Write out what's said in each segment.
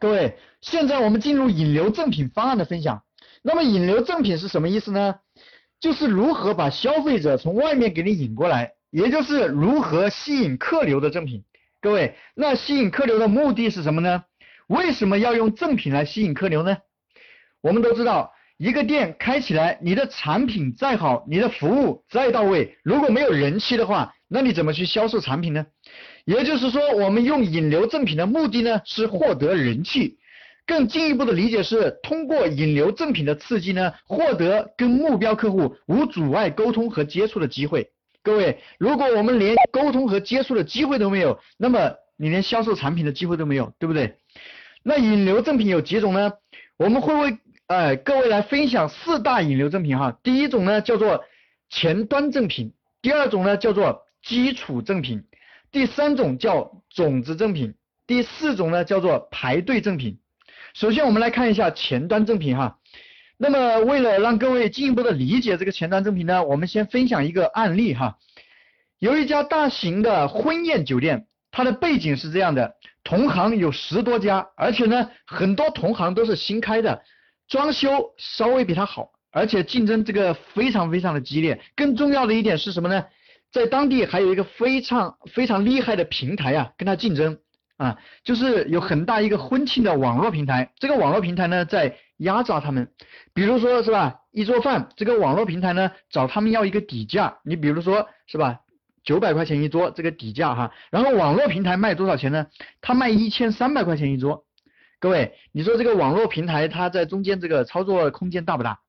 各位，现在我们进入引流赠品方案的分享。那么引流赠品是什么意思呢？就是如何把消费者从外面给你引过来，也就是如何吸引客流的赠品。各位，那吸引客流的目的是什么呢？为什么要用赠品来吸引客流呢？我们都知道，一个店开起来，你的产品再好，你的服务再到位，如果没有人气的话，那你怎么去销售产品呢？也就是说，我们用引流赠品的目的呢，是获得人气。更进一步的理解是，通过引流赠品的刺激呢，获得跟目标客户无阻碍沟通和接触的机会。各位，如果我们连沟通和接触的机会都没有，那么你连销售产品的机会都没有，对不对？那引流赠品有几种呢？我们会为呃各位来分享四大引流赠品哈。第一种呢叫做前端赠品，第二种呢叫做基础赠品。第三种叫种子赠品，第四种呢叫做排队赠品。首先我们来看一下前端赠品哈。那么为了让各位进一步的理解这个前端赠品呢，我们先分享一个案例哈。有一家大型的婚宴酒店，它的背景是这样的：同行有十多家，而且呢很多同行都是新开的，装修稍微比它好，而且竞争这个非常非常的激烈。更重要的一点是什么呢？在当地还有一个非常非常厉害的平台啊，跟他竞争啊，就是有很大一个婚庆的网络平台。这个网络平台呢，在压榨他们。比如说是吧，一桌饭，这个网络平台呢，找他们要一个底价。你比如说是吧，九百块钱一桌这个底价哈，然后网络平台卖多少钱呢？他卖一千三百块钱一桌。各位，你说这个网络平台它在中间这个操作空间大不大？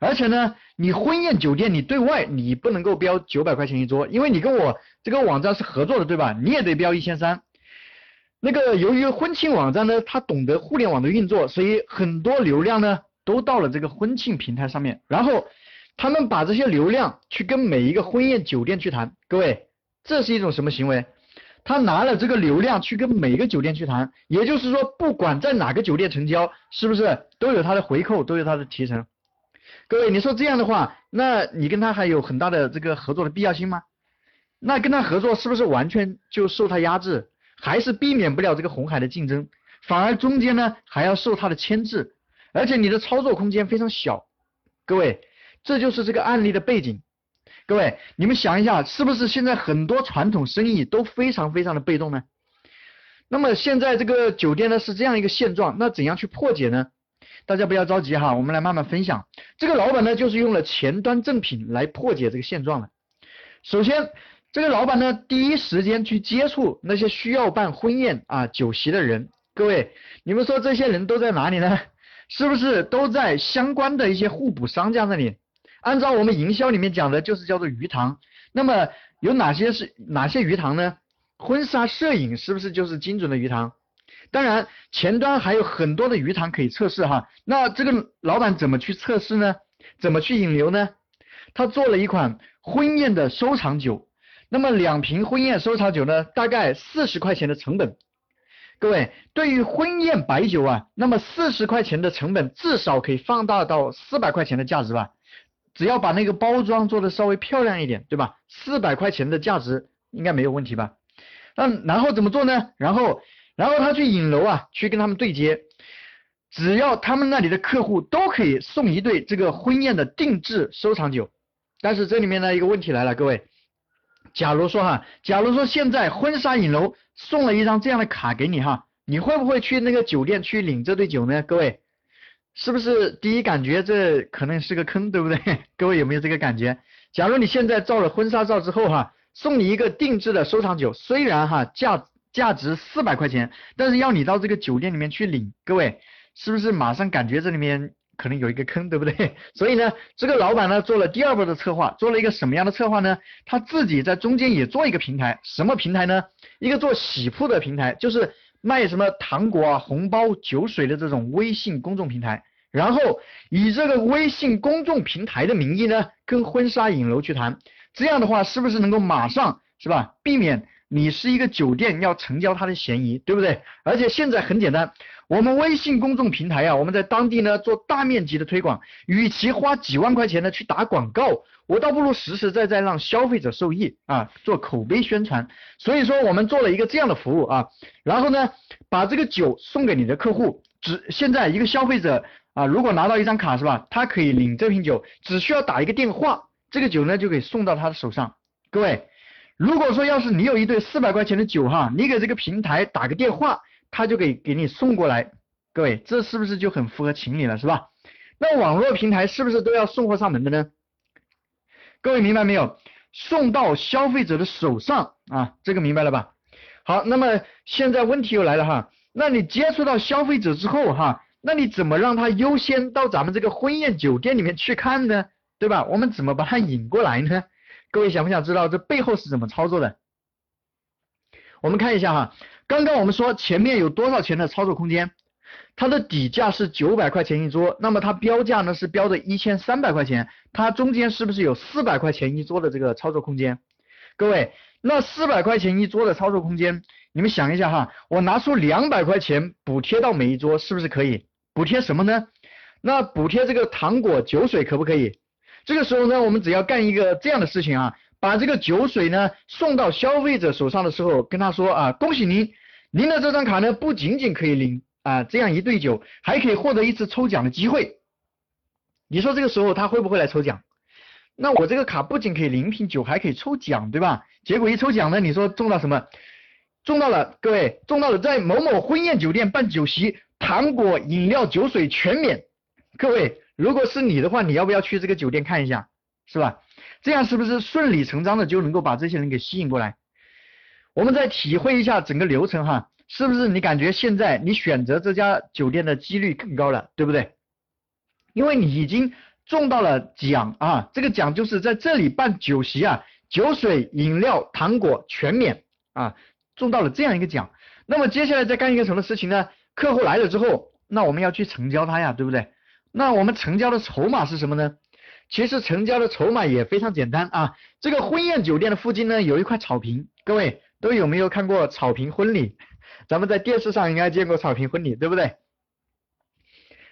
而且呢，你婚宴酒店你对外你不能够标九百块钱一桌，因为你跟我这个网站是合作的，对吧？你也得标一千三。那个由于婚庆网站呢，它懂得互联网的运作，所以很多流量呢都到了这个婚庆平台上面，然后他们把这些流量去跟每一个婚宴酒店去谈。各位，这是一种什么行为？他拿了这个流量去跟每个酒店去谈，也就是说，不管在哪个酒店成交，是不是都有他的回扣，都有他的提成？各位，你说这样的话，那你跟他还有很大的这个合作的必要性吗？那跟他合作是不是完全就受他压制，还是避免不了这个红海的竞争？反而中间呢还要受他的牵制，而且你的操作空间非常小。各位，这就是这个案例的背景。各位，你们想一下，是不是现在很多传统生意都非常非常的被动呢？那么现在这个酒店呢是这样一个现状，那怎样去破解呢？大家不要着急哈，我们来慢慢分享。这个老板呢，就是用了前端赠品来破解这个现状的。首先，这个老板呢，第一时间去接触那些需要办婚宴啊酒席的人。各位，你们说这些人都在哪里呢？是不是都在相关的一些互补商家那里？按照我们营销里面讲的，就是叫做鱼塘。那么有哪些是哪些鱼塘呢？婚纱摄影是不是就是精准的鱼塘？当然，前端还有很多的鱼塘可以测试哈。那这个老板怎么去测试呢？怎么去引流呢？他做了一款婚宴的收藏酒，那么两瓶婚宴收藏酒呢，大概四十块钱的成本。各位，对于婚宴白酒啊，那么四十块钱的成本至少可以放大到四百块钱的价值吧？只要把那个包装做的稍微漂亮一点，对吧？四百块钱的价值应该没有问题吧？那然后怎么做呢？然后。然后他去影楼啊，去跟他们对接，只要他们那里的客户都可以送一对这个婚宴的定制收藏酒。但是这里面呢一个问题来了，各位，假如说哈，假如说现在婚纱影楼送了一张这样的卡给你哈，你会不会去那个酒店去领这对酒呢？各位，是不是第一感觉这可能是个坑，对不对？各位有没有这个感觉？假如你现在照了婚纱照之后哈，送你一个定制的收藏酒，虽然哈价。价值四百块钱，但是要你到这个酒店里面去领，各位是不是马上感觉这里面可能有一个坑，对不对？所以呢，这个老板呢做了第二波的策划，做了一个什么样的策划呢？他自己在中间也做一个平台，什么平台呢？一个做洗铺的平台，就是卖什么糖果啊、红包、酒水的这种微信公众平台，然后以这个微信公众平台的名义呢，跟婚纱影楼去谈，这样的话是不是能够马上是吧，避免？你是一个酒店要成交他的嫌疑，对不对？而且现在很简单，我们微信公众平台啊，我们在当地呢做大面积的推广，与其花几万块钱呢去打广告，我倒不如实实在在让消费者受益啊，做口碑宣传。所以说我们做了一个这样的服务啊，然后呢把这个酒送给你的客户，只现在一个消费者啊，如果拿到一张卡是吧，他可以领这瓶酒，只需要打一个电话，这个酒呢就可以送到他的手上。各位，如果说要是你有一对四百块钱的酒哈，你给这个平台打个电话。他就给给你送过来，各位，这是不是就很符合情理了，是吧？那网络平台是不是都要送货上门的呢？各位明白没有？送到消费者的手上啊，这个明白了吧？好，那么现在问题又来了哈，那你接触到消费者之后哈，那你怎么让他优先到咱们这个婚宴酒店里面去看呢？对吧？我们怎么把他引过来呢？各位想不想知道这背后是怎么操作的？我们看一下哈。刚刚我们说前面有多少钱的操作空间？它的底价是九百块钱一桌，那么它标价呢是标的一千三百块钱，它中间是不是有四百块钱一桌的这个操作空间？各位，那四百块钱一桌的操作空间，你们想一下哈，我拿出两百块钱补贴到每一桌，是不是可以？补贴什么呢？那补贴这个糖果、酒水可不可以？这个时候呢，我们只要干一个这样的事情啊，把这个酒水呢送到消费者手上的时候，跟他说啊，恭喜您。您的这张卡呢，不仅仅可以领啊这样一对酒，还可以获得一次抽奖的机会。你说这个时候他会不会来抽奖？那我这个卡不仅可以领瓶酒，还可以抽奖，对吧？结果一抽奖呢，你说中到什么？中到了，各位中到了在某某婚宴酒店办酒席，糖果、饮料、酒水全免。各位，如果是你的话，你要不要去这个酒店看一下？是吧？这样是不是顺理成章的就能够把这些人给吸引过来？我们再体会一下整个流程哈，是不是你感觉现在你选择这家酒店的几率更高了，对不对？因为你已经中到了奖啊，这个奖就是在这里办酒席啊，酒水、饮料、糖果全免啊，中到了这样一个奖。那么接下来再干一个什么事情呢？客户来了之后，那我们要去成交他呀，对不对？那我们成交的筹码是什么呢？其实成交的筹码也非常简单啊，这个婚宴酒店的附近呢有一块草坪，各位。都有没有看过草坪婚礼？咱们在电视上应该见过草坪婚礼，对不对？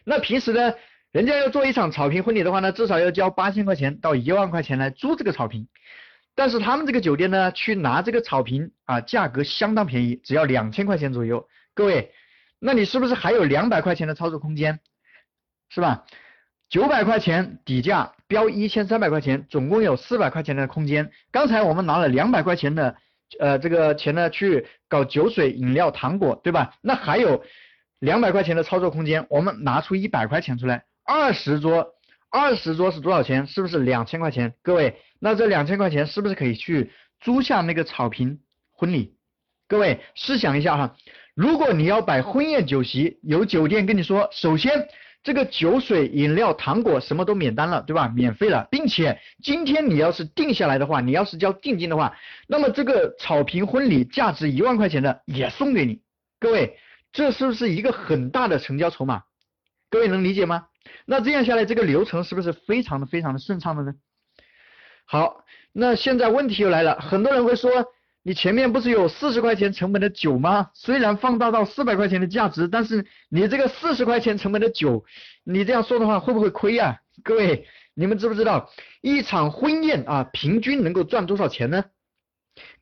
那平时呢，人家要做一场草坪婚礼的话呢，至少要交八千块钱到一万块钱来租这个草坪。但是他们这个酒店呢，去拿这个草坪啊，价格相当便宜，只要两千块钱左右。各位，那你是不是还有两百块钱的操作空间？是吧？九百块钱底价标一千三百块钱，总共有四百块钱的空间。刚才我们拿了两百块钱的。呃，这个钱呢，去搞酒水、饮料、糖果，对吧？那还有两百块钱的操作空间，我们拿出一百块钱出来，二十桌，二十桌是多少钱？是不是两千块钱？各位，那这两千块钱是不是可以去租下那个草坪婚礼？各位试想一下哈，如果你要摆婚宴酒席，有酒店跟你说，首先。这个酒水、饮料、糖果什么都免单了，对吧？免费了，并且今天你要是定下来的话，你要是交定金的话，那么这个草坪婚礼价值一万块钱的也送给你。各位，这是不是一个很大的成交筹码？各位能理解吗？那这样下来，这个流程是不是非常的非常的顺畅的呢？好，那现在问题又来了，很多人会说。你前面不是有四十块钱成本的酒吗？虽然放大到四百块钱的价值，但是你这个四十块钱成本的酒，你这样说的话会不会亏呀？各位，你们知不知道一场婚宴啊，平均能够赚多少钱呢？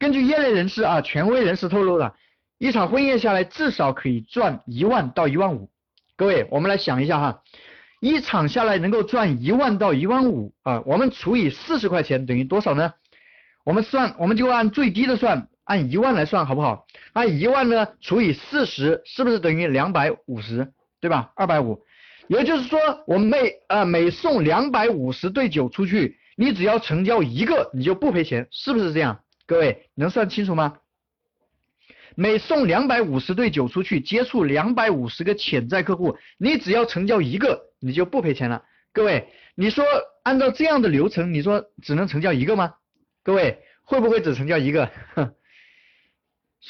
根据业内人士啊，权威人士透露的，一场婚宴下来至少可以赚一万到一万五。各位，我们来想一下哈，一场下来能够赚一万到一万五啊，我们除以四十块钱等于多少呢？我们算，我们就按最低的算，按一万来算，好不好？按一万呢除以四十，是不是等于两百五十？对吧？二百五。也就是说，我们每呃每送两百五十对酒出去，你只要成交一个，你就不赔钱，是不是这样？各位能算清楚吗？每送两百五十对酒出去，接触两百五十个潜在客户，你只要成交一个，你就不赔钱了。各位，你说按照这样的流程，你说只能成交一个吗？各位会不会只成交一个？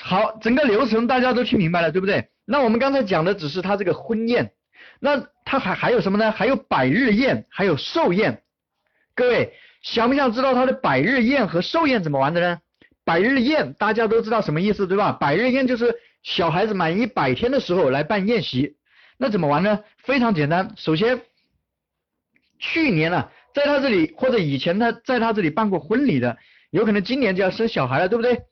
好，整个流程大家都听明白了，对不对？那我们刚才讲的只是他这个婚宴，那他还还有什么呢？还有百日宴，还有寿宴。各位想不想知道他的百日宴和寿宴怎么玩的呢？百日宴大家都知道什么意思，对吧？百日宴就是小孩子满一百天的时候来办宴席，那怎么玩呢？非常简单，首先，去年呢，在他这里或者以前他在他这里办过婚礼的，有可能今年就要生小孩了，对不对？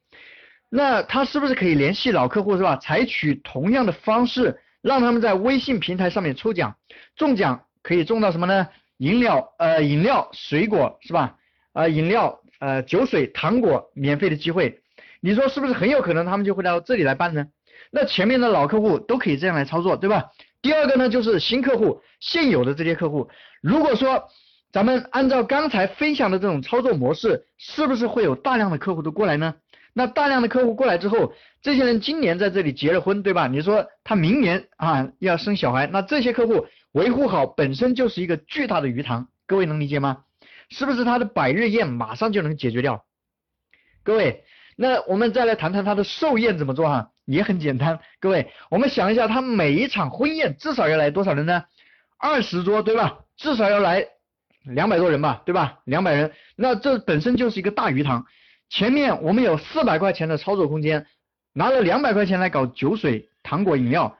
那他是不是可以联系老客户是吧？采取同样的方式，让他们在微信平台上面抽奖，中奖可以中到什么呢？饮料呃饮料水果是吧？啊饮料呃酒水糖果免费的机会，你说是不是很有可能他们就会到这里来办呢？那前面的老客户都可以这样来操作，对吧？第二个呢就是新客户，现有的这些客户，如果说咱们按照刚才分享的这种操作模式，是不是会有大量的客户都过来呢？那大量的客户过来之后，这些人今年在这里结了婚，对吧？你说他明年啊要生小孩，那这些客户维护好本身就是一个巨大的鱼塘，各位能理解吗？是不是他的百日宴马上就能解决掉？各位，那我们再来谈谈他的寿宴怎么做哈，也很简单。各位，我们想一下，他每一场婚宴至少要来多少人呢？二十桌，对吧？至少要来两百多人吧，对吧？两百人，那这本身就是一个大鱼塘。前面我们有四百块钱的操作空间，拿了两百块钱来搞酒水、糖果、饮料，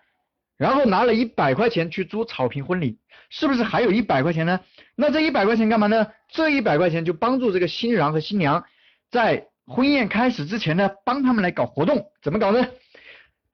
然后拿了一百块钱去租草坪婚礼，是不是还有一百块钱呢？那这一百块钱干嘛呢？这一百块钱就帮助这个新郎和新娘在婚宴开始之前呢，帮他们来搞活动，怎么搞呢？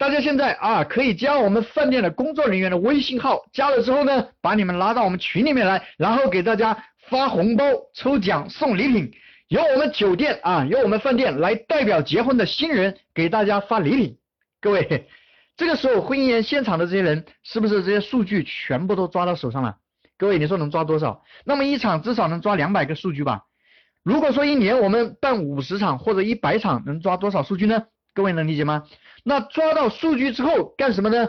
大家现在啊，可以加我们饭店的工作人员的微信号，加了之后呢，把你们拉到我们群里面来，然后给大家发红包、抽奖、送礼品。由我们酒店啊，由我们饭店来代表结婚的新人给大家发礼品。各位，这个时候婚宴现场的这些人是不是这些数据全部都抓到手上了？各位，你说能抓多少？那么一场至少能抓两百个数据吧？如果说一年我们办五十场或者一百场，能抓多少数据呢？各位能理解吗？那抓到数据之后干什么呢？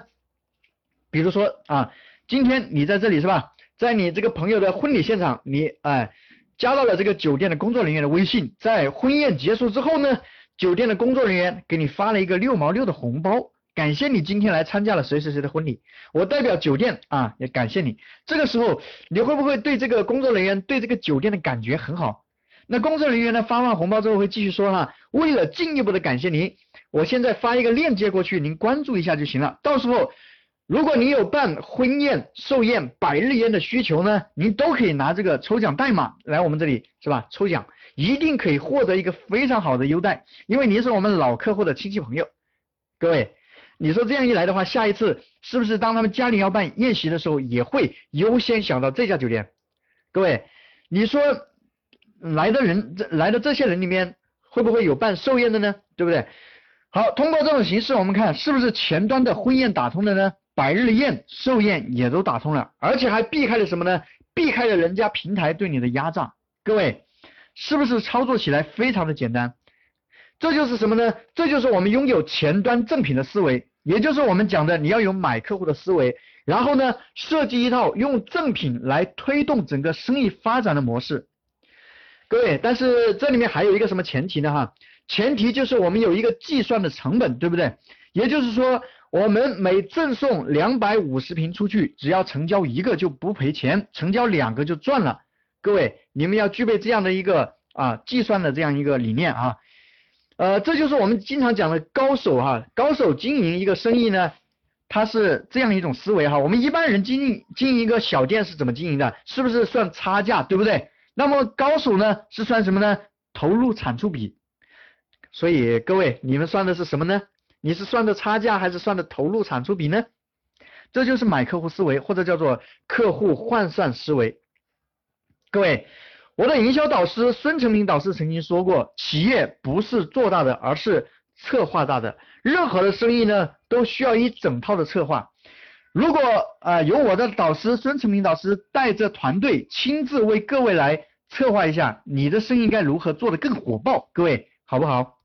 比如说啊，今天你在这里是吧？在你这个朋友的婚礼现场，你哎。加到了这个酒店的工作人员的微信，在婚宴结束之后呢，酒店的工作人员给你发了一个六毛六的红包，感谢你今天来参加了谁谁谁的婚礼，我代表酒店啊也感谢你。这个时候你会不会对这个工作人员对这个酒店的感觉很好？那工作人员呢发完红包之后会继续说哈，为了进一步的感谢您，我现在发一个链接过去，您关注一下就行了，到时候。如果您有办婚宴、寿宴、百日宴的需求呢，您都可以拿这个抽奖代码来我们这里，是吧？抽奖一定可以获得一个非常好的优待，因为您是我们老客户的亲戚朋友。各位，你说这样一来的话，下一次是不是当他们家里要办宴席的时候，也会优先想到这家酒店？各位，你说来的人，这来的这些人里面，会不会有办寿宴的呢？对不对？好，通过这种形式，我们看是不是前端的婚宴打通了呢？百日宴、寿宴也都打通了，而且还避开了什么呢？避开了人家平台对你的压榨。各位，是不是操作起来非常的简单？这就是什么呢？这就是我们拥有前端正品的思维，也就是我们讲的你要有买客户的思维，然后呢，设计一套用正品来推动整个生意发展的模式。各位，但是这里面还有一个什么前提呢？哈，前提就是我们有一个计算的成本，对不对？也就是说。我们每赠送两百五十瓶出去，只要成交一个就不赔钱，成交两个就赚了。各位，你们要具备这样的一个啊计算的这样一个理念啊，呃，这就是我们经常讲的高手哈，高手经营一个生意呢，他是这样一种思维哈。我们一般人经营经营一个小店是怎么经营的？是不是算差价，对不对？那么高手呢是算什么呢？投入产出比。所以各位，你们算的是什么呢？你是算的差价还是算的投入产出比呢？这就是买客户思维，或者叫做客户换算思维。各位，我的营销导师孙成明导师曾经说过，企业不是做大的，而是策划大的。任何的生意呢，都需要一整套的策划。如果啊，由我的导师孙成明导师带着团队亲自为各位来策划一下，你的生意该如何做得更火爆？各位，好不好？